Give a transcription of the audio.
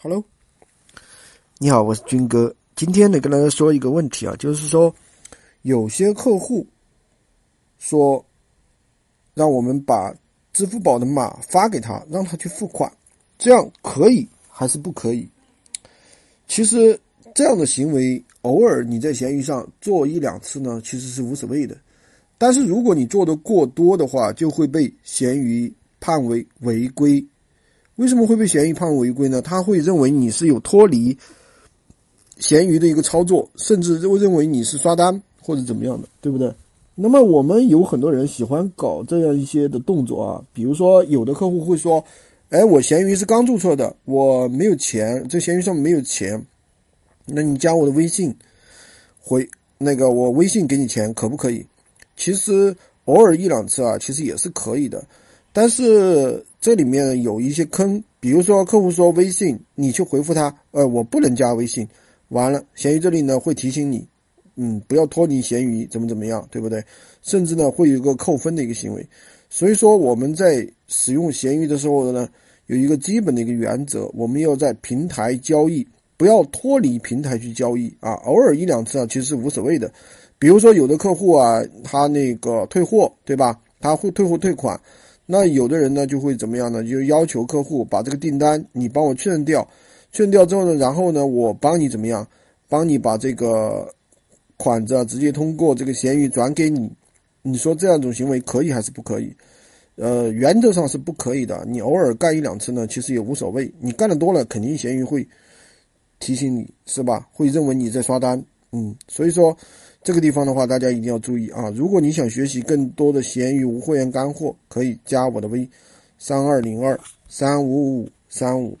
Hello，你好，我是军哥。今天呢，跟大家说一个问题啊，就是说，有些客户说，让我们把支付宝的码发给他，让他去付款，这样可以还是不可以？其实这样的行为，偶尔你在闲鱼上做一两次呢，其实是无所谓的。但是如果你做的过多的话，就会被闲鱼判为违规。为什么会被闲鱼判违规呢？他会认为你是有脱离闲鱼的一个操作，甚至会认为你是刷单或者怎么样的，对不对？那么我们有很多人喜欢搞这样一些的动作啊，比如说有的客户会说：“哎，我闲鱼是刚注册的，我没有钱，这闲鱼上没有钱，那你加我的微信，回那个我微信给你钱，可不可以？”其实偶尔一两次啊，其实也是可以的。但是这里面有一些坑，比如说客户说微信，你去回复他，呃，我不能加微信，完了，闲鱼这里呢会提醒你，嗯，不要脱离闲鱼，怎么怎么样，对不对？甚至呢会有一个扣分的一个行为。所以说我们在使用闲鱼的时候呢，有一个基本的一个原则，我们要在平台交易，不要脱离平台去交易啊。偶尔一两次啊，其实是无所谓的。比如说有的客户啊，他那个退货，对吧？他会退货退款。那有的人呢就会怎么样呢？就要求客户把这个订单你帮我确认掉，确认掉之后呢，然后呢我帮你怎么样？帮你把这个款子直接通过这个闲鱼转给你。你说这样一种行为可以还是不可以？呃，原则上是不可以的。你偶尔干一两次呢，其实也无所谓。你干的多了，肯定闲鱼会提醒你，是吧？会认为你在刷单。嗯，所以说。这个地方的话，大家一定要注意啊！如果你想学习更多的闲鱼无货源干货，可以加我的微，三二零二三五五三五。